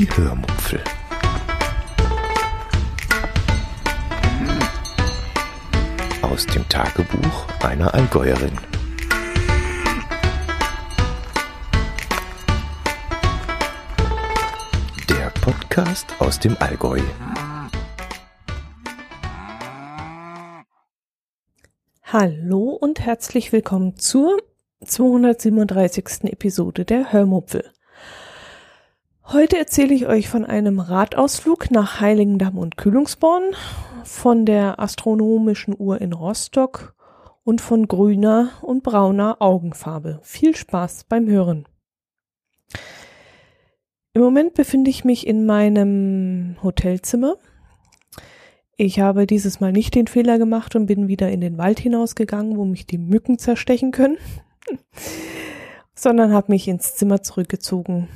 Die Hörmupfel. Aus dem Tagebuch einer Allgäuerin. Der Podcast aus dem Allgäu. Hallo und herzlich willkommen zur 237. Episode der Hörmupfel. Heute erzähle ich euch von einem Radausflug nach Heiligendamm und Kühlungsborn, von der astronomischen Uhr in Rostock und von grüner und brauner Augenfarbe. Viel Spaß beim Hören. Im Moment befinde ich mich in meinem Hotelzimmer. Ich habe dieses Mal nicht den Fehler gemacht und bin wieder in den Wald hinausgegangen, wo mich die Mücken zerstechen können, sondern habe mich ins Zimmer zurückgezogen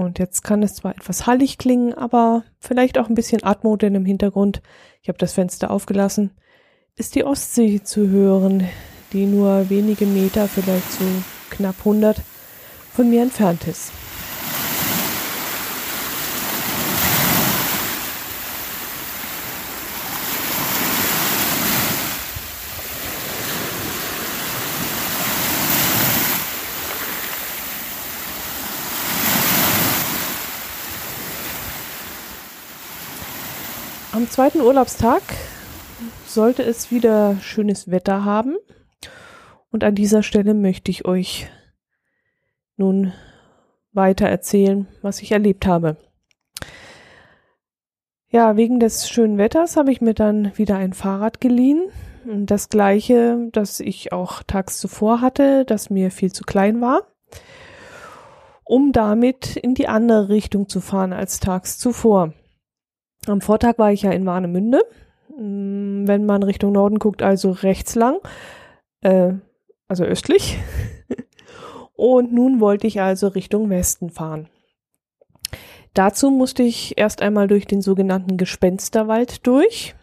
und jetzt kann es zwar etwas hallig klingen, aber vielleicht auch ein bisschen Atmo, denn im Hintergrund, ich habe das Fenster aufgelassen, ist die Ostsee zu hören, die nur wenige Meter, vielleicht so knapp 100 von mir entfernt ist. Am zweiten Urlaubstag sollte es wieder schönes Wetter haben. Und an dieser Stelle möchte ich euch nun weiter erzählen, was ich erlebt habe. Ja, wegen des schönen Wetters habe ich mir dann wieder ein Fahrrad geliehen. Das gleiche, das ich auch tags zuvor hatte, das mir viel zu klein war, um damit in die andere Richtung zu fahren als tags zuvor. Am Vortag war ich ja in Warnemünde. Mm, wenn man Richtung Norden guckt, also rechts lang, äh, also östlich. Und nun wollte ich also Richtung Westen fahren. Dazu musste ich erst einmal durch den sogenannten Gespensterwald durch.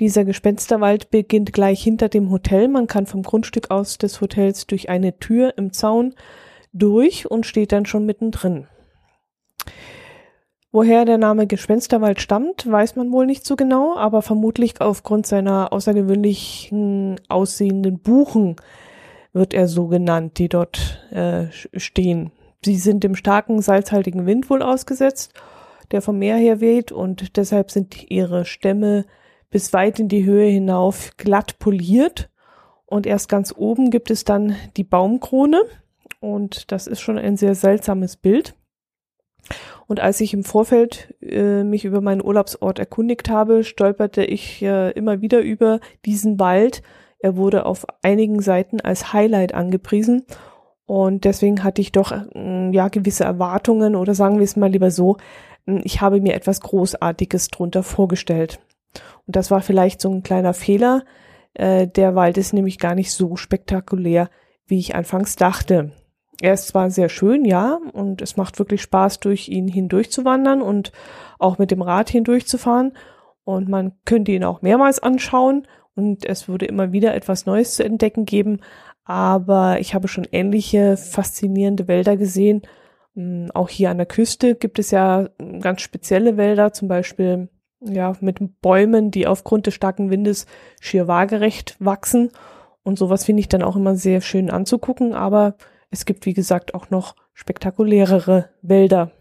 Dieser Gespensterwald beginnt gleich hinter dem Hotel. Man kann vom Grundstück aus des Hotels durch eine Tür im Zaun durch und steht dann schon mittendrin. Woher der Name Gespensterwald stammt, weiß man wohl nicht so genau, aber vermutlich aufgrund seiner außergewöhnlichen aussehenden Buchen wird er so genannt, die dort äh, stehen. Sie sind dem starken salzhaltigen Wind wohl ausgesetzt, der vom Meer her weht und deshalb sind ihre Stämme bis weit in die Höhe hinauf glatt poliert und erst ganz oben gibt es dann die Baumkrone und das ist schon ein sehr seltsames Bild. Und als ich im Vorfeld äh, mich über meinen Urlaubsort erkundigt habe, stolperte ich äh, immer wieder über diesen Wald. Er wurde auf einigen Seiten als Highlight angepriesen. Und deswegen hatte ich doch äh, ja gewisse Erwartungen oder sagen wir es mal lieber so, äh, ich habe mir etwas Großartiges drunter vorgestellt. Und das war vielleicht so ein kleiner Fehler. Äh, der Wald ist nämlich gar nicht so spektakulär, wie ich anfangs dachte. Er ist zwar sehr schön, ja, und es macht wirklich Spaß, durch ihn hindurch zu wandern und auch mit dem Rad hindurchzufahren. Und man könnte ihn auch mehrmals anschauen und es würde immer wieder etwas Neues zu entdecken geben. Aber ich habe schon ähnliche faszinierende Wälder gesehen. Hm, auch hier an der Küste gibt es ja ganz spezielle Wälder, zum Beispiel ja mit Bäumen, die aufgrund des starken Windes schier waagerecht wachsen. Und sowas finde ich dann auch immer sehr schön anzugucken. Aber es gibt, wie gesagt, auch noch spektakulärere Wälder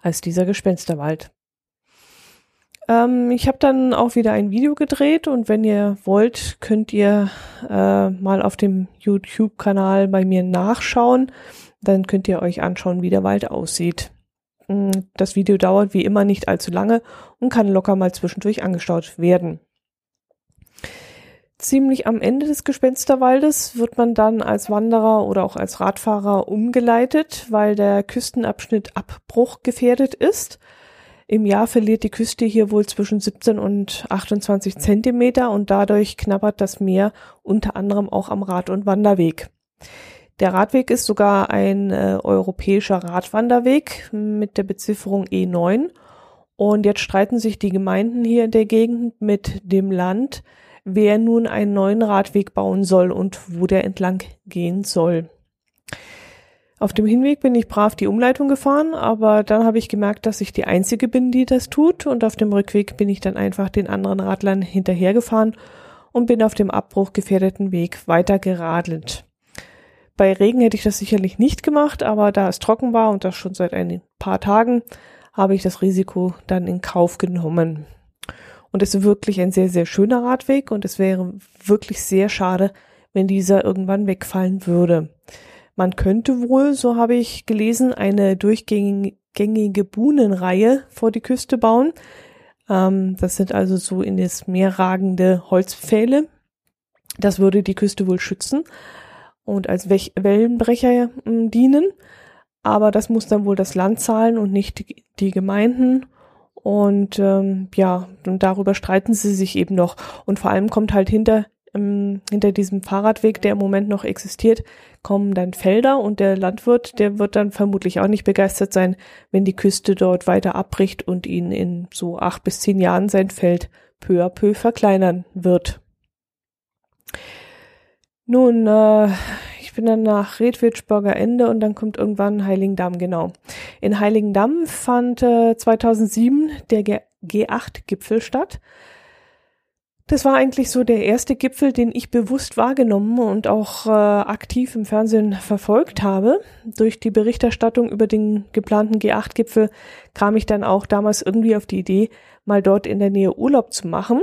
als dieser Gespensterwald. Ähm, ich habe dann auch wieder ein Video gedreht und wenn ihr wollt, könnt ihr äh, mal auf dem YouTube-Kanal bei mir nachschauen. Dann könnt ihr euch anschauen, wie der Wald aussieht. Mm, das Video dauert wie immer nicht allzu lange und kann locker mal zwischendurch angestaut werden ziemlich am Ende des Gespensterwaldes wird man dann als Wanderer oder auch als Radfahrer umgeleitet, weil der Küstenabschnitt Abbruch gefährdet ist. Im Jahr verliert die Küste hier wohl zwischen 17 und 28 Zentimeter und dadurch knabbert das Meer unter anderem auch am Rad- und Wanderweg. Der Radweg ist sogar ein äh, europäischer Radwanderweg mit der Bezifferung E9 und jetzt streiten sich die Gemeinden hier in der Gegend mit dem Land, wer nun einen neuen Radweg bauen soll und wo der entlang gehen soll. Auf dem Hinweg bin ich brav die Umleitung gefahren, aber dann habe ich gemerkt, dass ich die Einzige bin, die das tut. Und auf dem Rückweg bin ich dann einfach den anderen Radlern hinterhergefahren und bin auf dem Abbruch gefährdeten Weg weiter geradelt. Bei Regen hätte ich das sicherlich nicht gemacht, aber da es trocken war und das schon seit ein paar Tagen, habe ich das Risiko dann in Kauf genommen. Und es ist wirklich ein sehr, sehr schöner Radweg und es wäre wirklich sehr schade, wenn dieser irgendwann wegfallen würde. Man könnte wohl, so habe ich gelesen, eine durchgängige Buhnenreihe vor die Küste bauen. Ähm, das sind also so in das Meer ragende Holzpfähle. Das würde die Küste wohl schützen und als Wellenbrecher äh, dienen. Aber das muss dann wohl das Land zahlen und nicht die Gemeinden. Und ähm, ja, und darüber streiten sie sich eben noch. Und vor allem kommt halt hinter, ähm, hinter diesem Fahrradweg, der im Moment noch existiert, kommen dann Felder und der Landwirt, der wird dann vermutlich auch nicht begeistert sein, wenn die Küste dort weiter abbricht und ihn in so acht bis zehn Jahren sein Feld peu à peu verkleinern wird. Nun, äh, ich bin dann nach Redwitschburger Ende und dann kommt irgendwann Heiligendamm, genau. In Heiligendamm fand äh, 2007 der G8-Gipfel statt. Das war eigentlich so der erste Gipfel, den ich bewusst wahrgenommen und auch äh, aktiv im Fernsehen verfolgt habe. Durch die Berichterstattung über den geplanten G8-Gipfel kam ich dann auch damals irgendwie auf die Idee, mal dort in der Nähe Urlaub zu machen.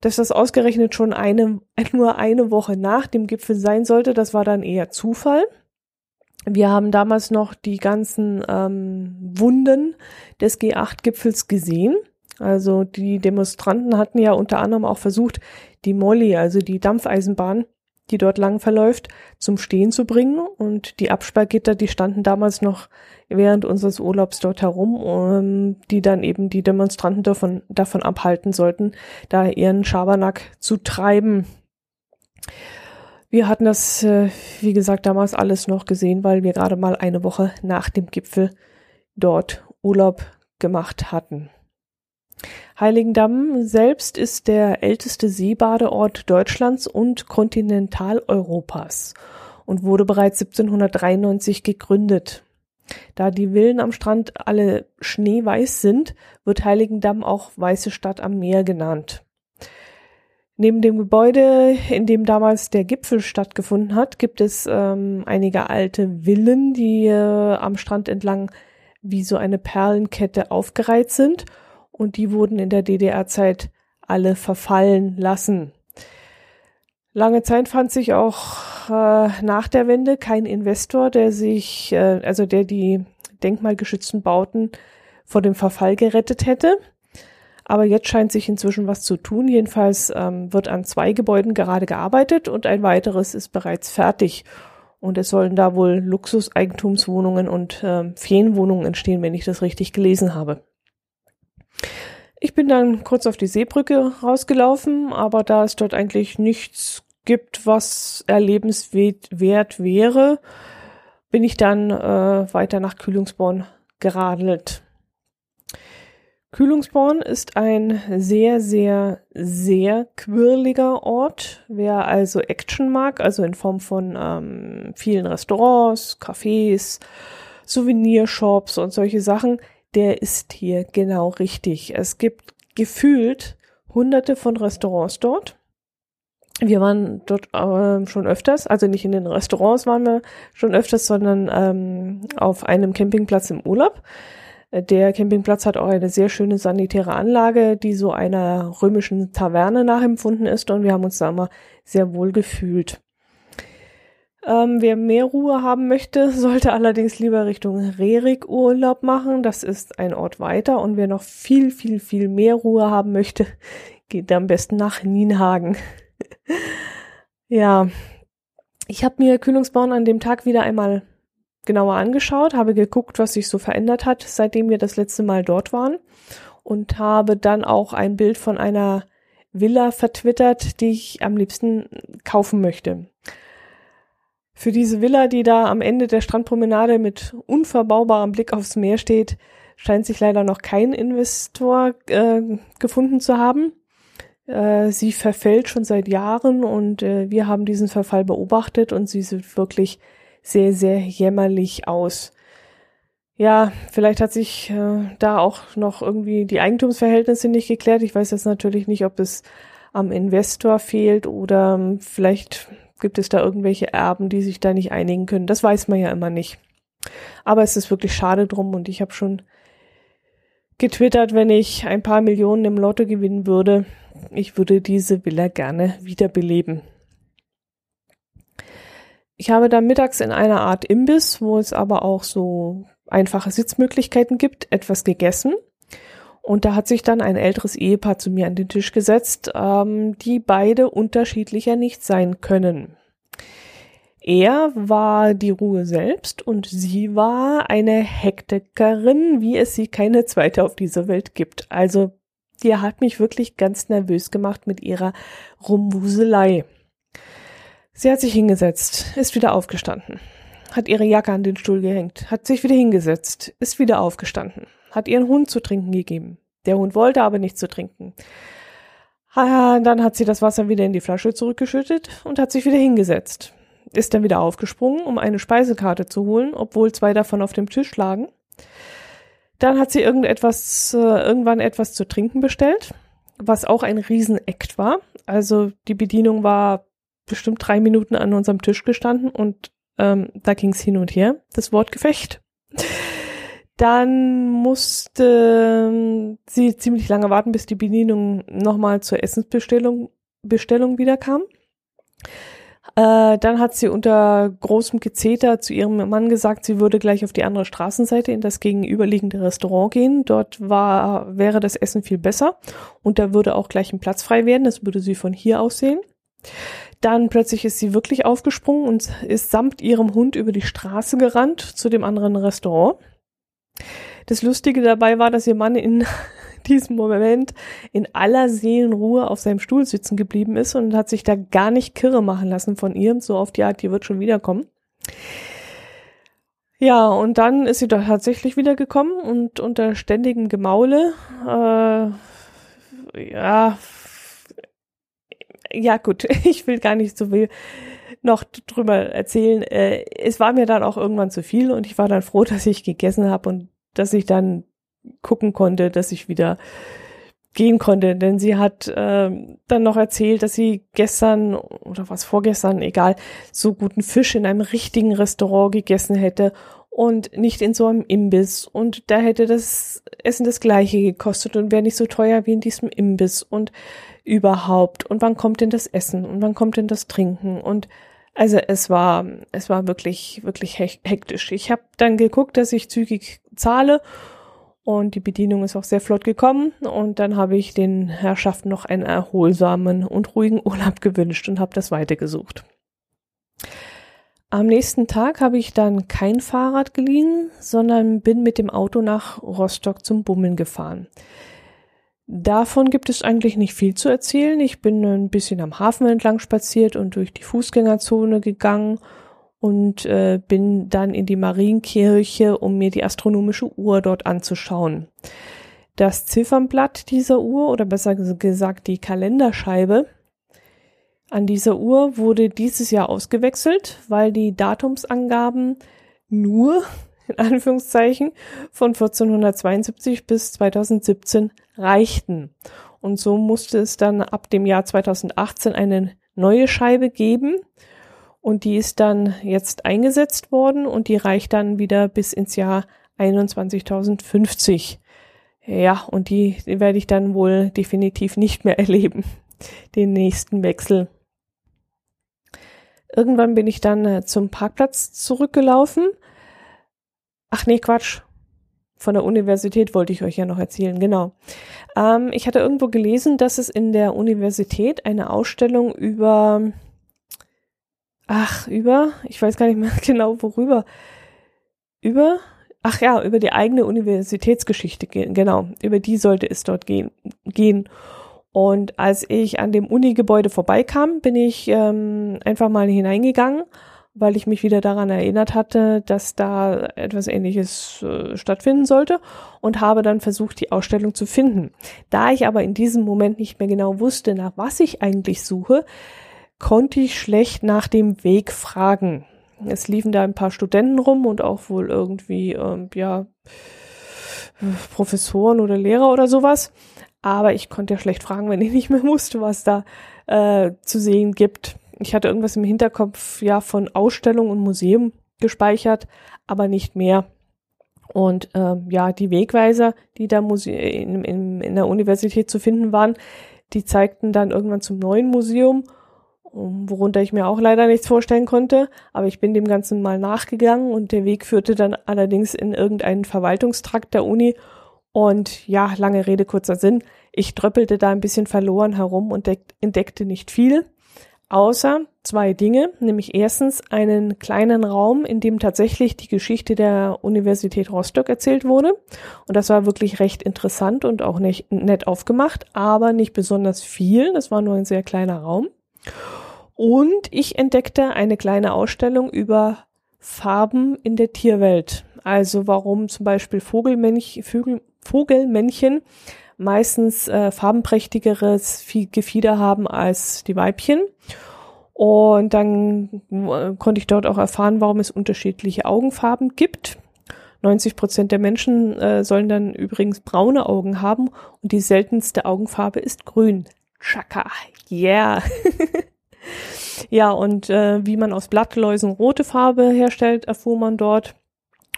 Dass das ausgerechnet schon eine, nur eine Woche nach dem Gipfel sein sollte, das war dann eher Zufall. Wir haben damals noch die ganzen ähm, Wunden des G8-Gipfels gesehen. Also die Demonstranten hatten ja unter anderem auch versucht, die Molly, also die Dampfeisenbahn, die dort lang verläuft, zum Stehen zu bringen. Und die Absperrgitter, die standen damals noch während unseres Urlaubs dort herum, um, die dann eben die Demonstranten davon, davon abhalten sollten, da ihren Schabernack zu treiben. Wir hatten das, äh, wie gesagt, damals alles noch gesehen, weil wir gerade mal eine Woche nach dem Gipfel dort Urlaub gemacht hatten. Heiligendamm selbst ist der älteste Seebadeort Deutschlands und Kontinentaleuropas und wurde bereits 1793 gegründet. Da die Villen am Strand alle schneeweiß sind, wird Heiligendamm auch Weiße Stadt am Meer genannt. Neben dem Gebäude, in dem damals der Gipfel stattgefunden hat, gibt es ähm, einige alte Villen, die äh, am Strand entlang wie so eine Perlenkette aufgereiht sind und die wurden in der DDR-Zeit alle verfallen lassen. Lange Zeit fand sich auch äh, nach der Wende kein Investor, der sich, äh, also der die denkmalgeschützten Bauten vor dem Verfall gerettet hätte. Aber jetzt scheint sich inzwischen was zu tun. Jedenfalls ähm, wird an zwei Gebäuden gerade gearbeitet und ein weiteres ist bereits fertig. Und es sollen da wohl Luxuseigentumswohnungen und äh, Ferienwohnungen entstehen, wenn ich das richtig gelesen habe. Ich bin dann kurz auf die Seebrücke rausgelaufen, aber da es dort eigentlich nichts gibt, was erlebenswert wäre, bin ich dann äh, weiter nach Kühlungsborn geradelt. Kühlungsborn ist ein sehr, sehr, sehr quirliger Ort. Wer also Action mag, also in Form von ähm, vielen Restaurants, Cafés, Souvenirshops und solche Sachen, der ist hier genau richtig. Es gibt gefühlt hunderte von Restaurants dort. Wir waren dort äh, schon öfters, also nicht in den Restaurants waren wir schon öfters, sondern ähm, auf einem Campingplatz im Urlaub. Der Campingplatz hat auch eine sehr schöne sanitäre Anlage, die so einer römischen Taverne nachempfunden ist und wir haben uns da immer sehr wohl gefühlt. Ähm, wer mehr Ruhe haben möchte, sollte allerdings lieber Richtung Rerik Urlaub machen. Das ist ein Ort weiter. Und wer noch viel, viel, viel mehr Ruhe haben möchte, geht am besten nach Nienhagen. ja, ich habe mir Kühlungsborn an dem Tag wieder einmal genauer angeschaut, habe geguckt, was sich so verändert hat, seitdem wir das letzte Mal dort waren und habe dann auch ein Bild von einer Villa vertwittert, die ich am liebsten kaufen möchte. Für diese Villa, die da am Ende der Strandpromenade mit unverbaubarem Blick aufs Meer steht, scheint sich leider noch kein Investor äh, gefunden zu haben. Äh, sie verfällt schon seit Jahren und äh, wir haben diesen Verfall beobachtet und sie sieht wirklich sehr, sehr jämmerlich aus. Ja, vielleicht hat sich äh, da auch noch irgendwie die Eigentumsverhältnisse nicht geklärt. Ich weiß jetzt natürlich nicht, ob es am Investor fehlt oder ähm, vielleicht gibt es da irgendwelche Erben, die sich da nicht einigen können. Das weiß man ja immer nicht. Aber es ist wirklich schade drum und ich habe schon getwittert, wenn ich ein paar Millionen im Lotto gewinnen würde, ich würde diese Villa gerne wiederbeleben. Ich habe dann mittags in einer Art Imbiss, wo es aber auch so einfache Sitzmöglichkeiten gibt, etwas gegessen. Und da hat sich dann ein älteres Ehepaar zu mir an den Tisch gesetzt, ähm, die beide unterschiedlicher nicht sein können. Er war die Ruhe selbst und sie war eine Hektikerin, wie es sie keine zweite auf dieser Welt gibt. Also, die hat mich wirklich ganz nervös gemacht mit ihrer Rumwuselei. Sie hat sich hingesetzt, ist wieder aufgestanden, hat ihre Jacke an den Stuhl gehängt, hat sich wieder hingesetzt, ist wieder aufgestanden, hat ihren Hund zu trinken gegeben. Der Hund wollte aber nicht zu trinken. Dann hat sie das Wasser wieder in die Flasche zurückgeschüttet und hat sich wieder hingesetzt. Ist dann wieder aufgesprungen, um eine Speisekarte zu holen, obwohl zwei davon auf dem Tisch lagen. Dann hat sie irgendetwas, äh, irgendwann etwas zu trinken bestellt, was auch ein Riesenakt war. Also die Bedienung war bestimmt drei Minuten an unserem Tisch gestanden und ähm, da ging es hin und her, das Wortgefecht. Dann musste ähm, sie ziemlich lange warten, bis die Bedienung nochmal zur Essensbestellung Bestellung wieder kam. Äh, dann hat sie unter großem Gezeter zu ihrem Mann gesagt, sie würde gleich auf die andere Straßenseite in das gegenüberliegende Restaurant gehen. Dort war, wäre das Essen viel besser und da würde auch gleich ein Platz frei werden. Das würde sie von hier aus sehen. Dann plötzlich ist sie wirklich aufgesprungen und ist samt ihrem Hund über die Straße gerannt zu dem anderen Restaurant. Das Lustige dabei war, dass ihr Mann in diesem Moment in aller Seelenruhe auf seinem Stuhl sitzen geblieben ist und hat sich da gar nicht kirre machen lassen von ihr, so auf die Art, die wird schon wiederkommen. Ja, und dann ist sie da tatsächlich wiedergekommen und unter ständigem Gemaule, äh, ja, ja gut, ich will gar nicht so viel noch drüber erzählen. Äh, es war mir dann auch irgendwann zu viel und ich war dann froh, dass ich gegessen habe und dass ich dann gucken konnte, dass ich wieder gehen konnte, denn sie hat äh, dann noch erzählt, dass sie gestern oder was vorgestern, egal, so guten Fisch in einem richtigen Restaurant gegessen hätte und nicht in so einem Imbiss und da hätte das Essen das gleiche gekostet und wäre nicht so teuer wie in diesem Imbiss und überhaupt und wann kommt denn das Essen und wann kommt denn das Trinken und also es war es war wirklich wirklich hektisch. Ich habe dann geguckt, dass ich zügig zahle und die Bedienung ist auch sehr flott gekommen. Und dann habe ich den Herrschaften noch einen erholsamen und ruhigen Urlaub gewünscht und habe das weitergesucht. Am nächsten Tag habe ich dann kein Fahrrad geliehen, sondern bin mit dem Auto nach Rostock zum Bummeln gefahren. Davon gibt es eigentlich nicht viel zu erzählen. Ich bin ein bisschen am Hafen entlang spaziert und durch die Fußgängerzone gegangen und äh, bin dann in die Marienkirche, um mir die astronomische Uhr dort anzuschauen. Das Ziffernblatt dieser Uhr oder besser gesagt die Kalenderscheibe an dieser Uhr wurde dieses Jahr ausgewechselt, weil die Datumsangaben nur in Anführungszeichen von 1472 bis 2017 reichten. Und so musste es dann ab dem Jahr 2018 eine neue Scheibe geben und die ist dann jetzt eingesetzt worden und die reicht dann wieder bis ins Jahr 21.050. Ja, und die, die werde ich dann wohl definitiv nicht mehr erleben, den nächsten Wechsel. Irgendwann bin ich dann äh, zum Parkplatz zurückgelaufen. Ach nee, Quatsch. Von der Universität wollte ich euch ja noch erzählen, genau. Ähm, ich hatte irgendwo gelesen, dass es in der Universität eine Ausstellung über ach, über, ich weiß gar nicht mehr genau worüber, über, ach ja, über die eigene Universitätsgeschichte gehen, genau, über die sollte es dort gehen. gehen. Und als ich an dem Uni-Gebäude vorbeikam, bin ich ähm, einfach mal hineingegangen, weil ich mich wieder daran erinnert hatte, dass da etwas Ähnliches äh, stattfinden sollte und habe dann versucht, die Ausstellung zu finden. Da ich aber in diesem Moment nicht mehr genau wusste, nach was ich eigentlich suche, konnte ich schlecht nach dem Weg fragen. Es liefen da ein paar Studenten rum und auch wohl irgendwie, ähm, ja, Professoren oder Lehrer oder sowas. Aber ich konnte ja schlecht fragen, wenn ich nicht mehr wusste, was da äh, zu sehen gibt. Ich hatte irgendwas im Hinterkopf, ja, von Ausstellung und Museum gespeichert, aber nicht mehr. Und äh, ja, die Wegweiser, die da Muse in, in, in der Universität zu finden waren, die zeigten dann irgendwann zum neuen Museum, worunter ich mir auch leider nichts vorstellen konnte. Aber ich bin dem Ganzen mal nachgegangen und der Weg führte dann allerdings in irgendeinen Verwaltungstrakt der Uni. Und ja, lange Rede, kurzer Sinn. Ich dröppelte da ein bisschen verloren herum und entdeckte nicht viel. Außer zwei Dinge, nämlich erstens einen kleinen Raum, in dem tatsächlich die Geschichte der Universität Rostock erzählt wurde. Und das war wirklich recht interessant und auch nicht nett aufgemacht, aber nicht besonders viel. Das war nur ein sehr kleiner Raum. Und ich entdeckte eine kleine Ausstellung über Farben in der Tierwelt. Also warum zum Beispiel Vogelmännchen, Vögel, Vogelmännchen meistens äh, farbenprächtigeres Gefieder haben als die Weibchen. Und dann äh, konnte ich dort auch erfahren, warum es unterschiedliche Augenfarben gibt. 90 Prozent der Menschen äh, sollen dann übrigens braune Augen haben und die seltenste Augenfarbe ist grün. Chaka, yeah. ja, und äh, wie man aus Blattläusen rote Farbe herstellt, erfuhr man dort.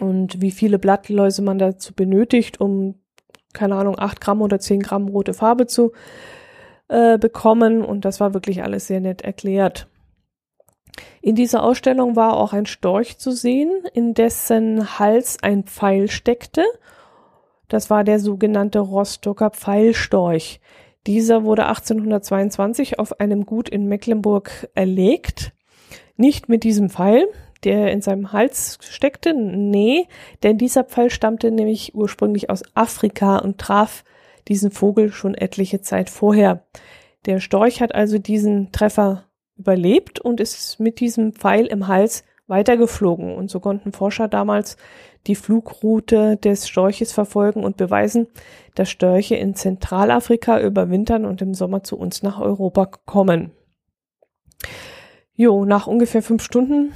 Und wie viele Blattläuse man dazu benötigt, um keine Ahnung, acht Gramm oder zehn Gramm rote Farbe zu äh, bekommen. Und das war wirklich alles sehr nett erklärt. In dieser Ausstellung war auch ein Storch zu sehen, in dessen Hals ein Pfeil steckte. Das war der sogenannte Rostocker Pfeilstorch. Dieser wurde 1822 auf einem Gut in Mecklenburg erlegt. Nicht mit diesem Pfeil, der in seinem Hals steckte? Nee, denn dieser Pfeil stammte nämlich ursprünglich aus Afrika und traf diesen Vogel schon etliche Zeit vorher. Der Storch hat also diesen Treffer überlebt und ist mit diesem Pfeil im Hals weitergeflogen. Und so konnten Forscher damals die Flugroute des Storches verfolgen und beweisen, dass Störche in Zentralafrika überwintern und im Sommer zu uns nach Europa kommen. Jo, nach ungefähr fünf Stunden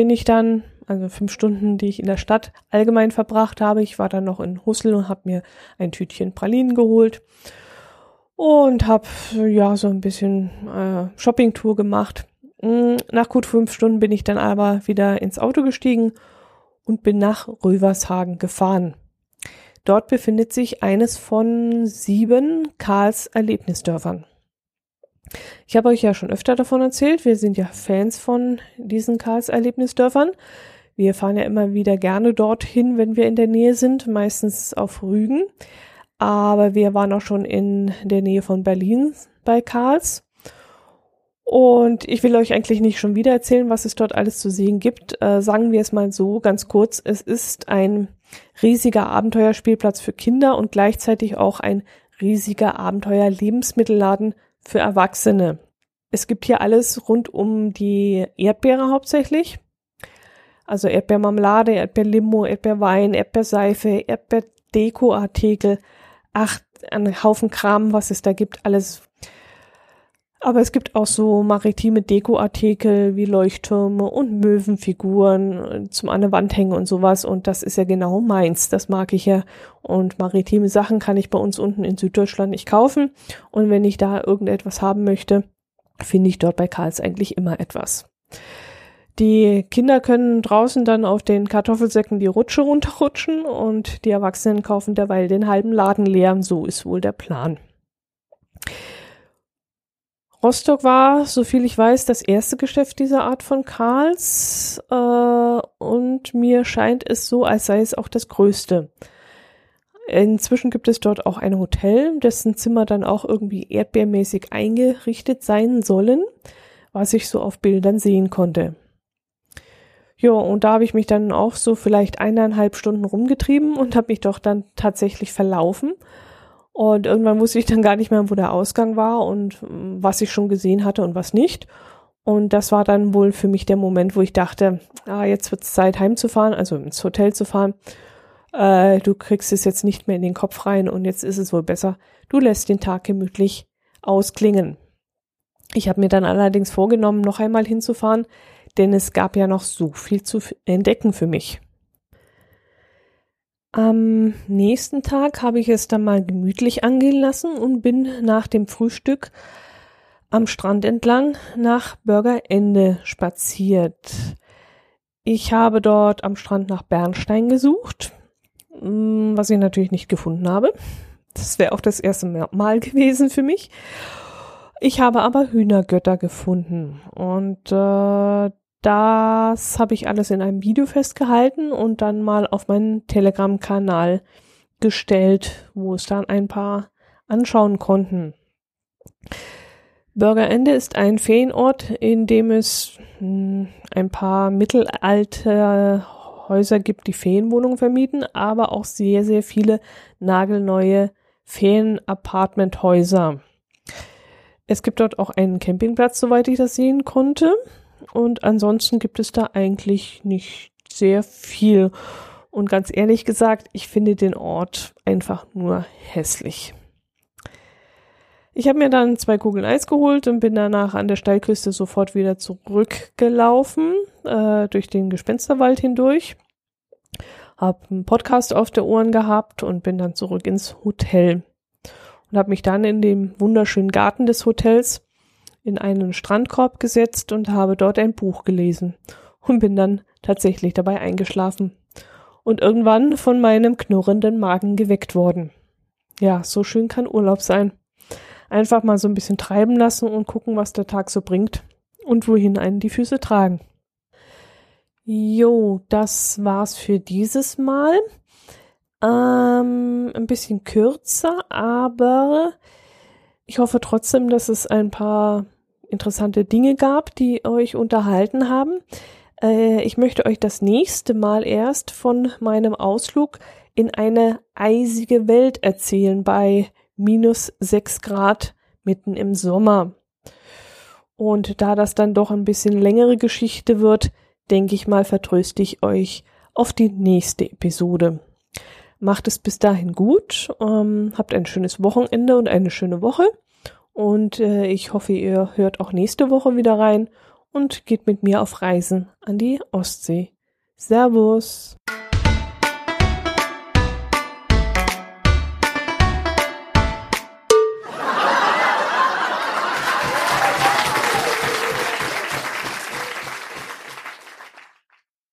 bin ich dann, also fünf Stunden, die ich in der Stadt allgemein verbracht habe. Ich war dann noch in Hussel und habe mir ein Tütchen Pralinen geholt und habe ja so ein bisschen äh, Shoppingtour gemacht. Mm, nach gut fünf Stunden bin ich dann aber wieder ins Auto gestiegen und bin nach Rövershagen gefahren. Dort befindet sich eines von sieben Karls Erlebnisdörfern. Ich habe euch ja schon öfter davon erzählt. Wir sind ja Fans von diesen Karls-Erlebnisdörfern. Wir fahren ja immer wieder gerne dorthin, wenn wir in der Nähe sind, meistens auf Rügen. Aber wir waren auch schon in der Nähe von Berlin bei Karls. Und ich will euch eigentlich nicht schon wieder erzählen, was es dort alles zu sehen gibt. Äh, sagen wir es mal so ganz kurz. Es ist ein riesiger Abenteuerspielplatz für Kinder und gleichzeitig auch ein riesiger Abenteuer-Lebensmittelladen für Erwachsene. Es gibt hier alles rund um die Erdbeere hauptsächlich. Also Erdbeermarmelade, Erdbeerlimo, Erdbeerwein, Erdbeerseife, Erdbeerdekoartikel. Ach, ein Haufen Kram, was es da gibt, alles. Aber es gibt auch so maritime Dekoartikel wie Leuchttürme und Möwenfiguren zum an der Wand hängen und sowas. Und das ist ja genau meins. Das mag ich ja. Und maritime Sachen kann ich bei uns unten in Süddeutschland nicht kaufen. Und wenn ich da irgendetwas haben möchte, finde ich dort bei Karls eigentlich immer etwas. Die Kinder können draußen dann auf den Kartoffelsäcken die Rutsche runterrutschen und die Erwachsenen kaufen derweil den halben Laden leer. So ist wohl der Plan. Rostock war, soviel ich weiß, das erste Geschäft dieser Art von Karls äh, und mir scheint es so, als sei es auch das größte. Inzwischen gibt es dort auch ein Hotel, dessen Zimmer dann auch irgendwie erdbeermäßig eingerichtet sein sollen, was ich so auf Bildern sehen konnte. Ja, und da habe ich mich dann auch so vielleicht eineinhalb Stunden rumgetrieben und habe mich doch dann tatsächlich verlaufen und irgendwann wusste ich dann gar nicht mehr, wo der Ausgang war und mm, was ich schon gesehen hatte und was nicht. Und das war dann wohl für mich der Moment, wo ich dachte, ah, jetzt wird es Zeit heimzufahren, also ins Hotel zu fahren. Äh, du kriegst es jetzt nicht mehr in den Kopf rein und jetzt ist es wohl besser, du lässt den Tag gemütlich ausklingen. Ich habe mir dann allerdings vorgenommen, noch einmal hinzufahren, denn es gab ja noch so viel zu entdecken für mich. Am nächsten Tag habe ich es dann mal gemütlich angehen lassen und bin nach dem Frühstück am Strand entlang nach Bürgerende spaziert. Ich habe dort am Strand nach Bernstein gesucht, mm, was ich natürlich nicht gefunden habe. Das wäre auch das erste Mal gewesen für mich. Ich habe aber Hühnergötter gefunden und äh, das habe ich alles in einem Video festgehalten und dann mal auf meinen Telegram-Kanal gestellt, wo es dann ein paar anschauen konnten. Bürgerende ist ein Ferienort, in dem es hm, ein paar mittelalte Häuser gibt, die Ferienwohnungen vermieten, aber auch sehr, sehr viele nagelneue Ferien-Apartment-Häuser. Es gibt dort auch einen Campingplatz, soweit ich das sehen konnte. Und ansonsten gibt es da eigentlich nicht sehr viel. Und ganz ehrlich gesagt, ich finde den Ort einfach nur hässlich. Ich habe mir dann zwei Kugeln Eis geholt und bin danach an der Steilküste sofort wieder zurückgelaufen, äh, durch den Gespensterwald hindurch. Hab einen Podcast auf der Ohren gehabt und bin dann zurück ins Hotel. Und habe mich dann in dem wunderschönen Garten des Hotels in einen Strandkorb gesetzt und habe dort ein Buch gelesen und bin dann tatsächlich dabei eingeschlafen und irgendwann von meinem knurrenden Magen geweckt worden. Ja, so schön kann Urlaub sein. Einfach mal so ein bisschen treiben lassen und gucken, was der Tag so bringt und wohin einen die Füße tragen. Jo, das war's für dieses Mal. Ähm, ein bisschen kürzer, aber ich hoffe trotzdem, dass es ein paar interessante Dinge gab, die euch unterhalten haben. Äh, ich möchte euch das nächste Mal erst von meinem Ausflug in eine eisige Welt erzählen bei minus sechs Grad mitten im Sommer. Und da das dann doch ein bisschen längere Geschichte wird, denke ich mal, vertröste ich euch auf die nächste Episode. Macht es bis dahin gut, ähm, habt ein schönes Wochenende und eine schöne Woche. Und äh, ich hoffe, ihr hört auch nächste Woche wieder rein und geht mit mir auf Reisen an die Ostsee. Servus!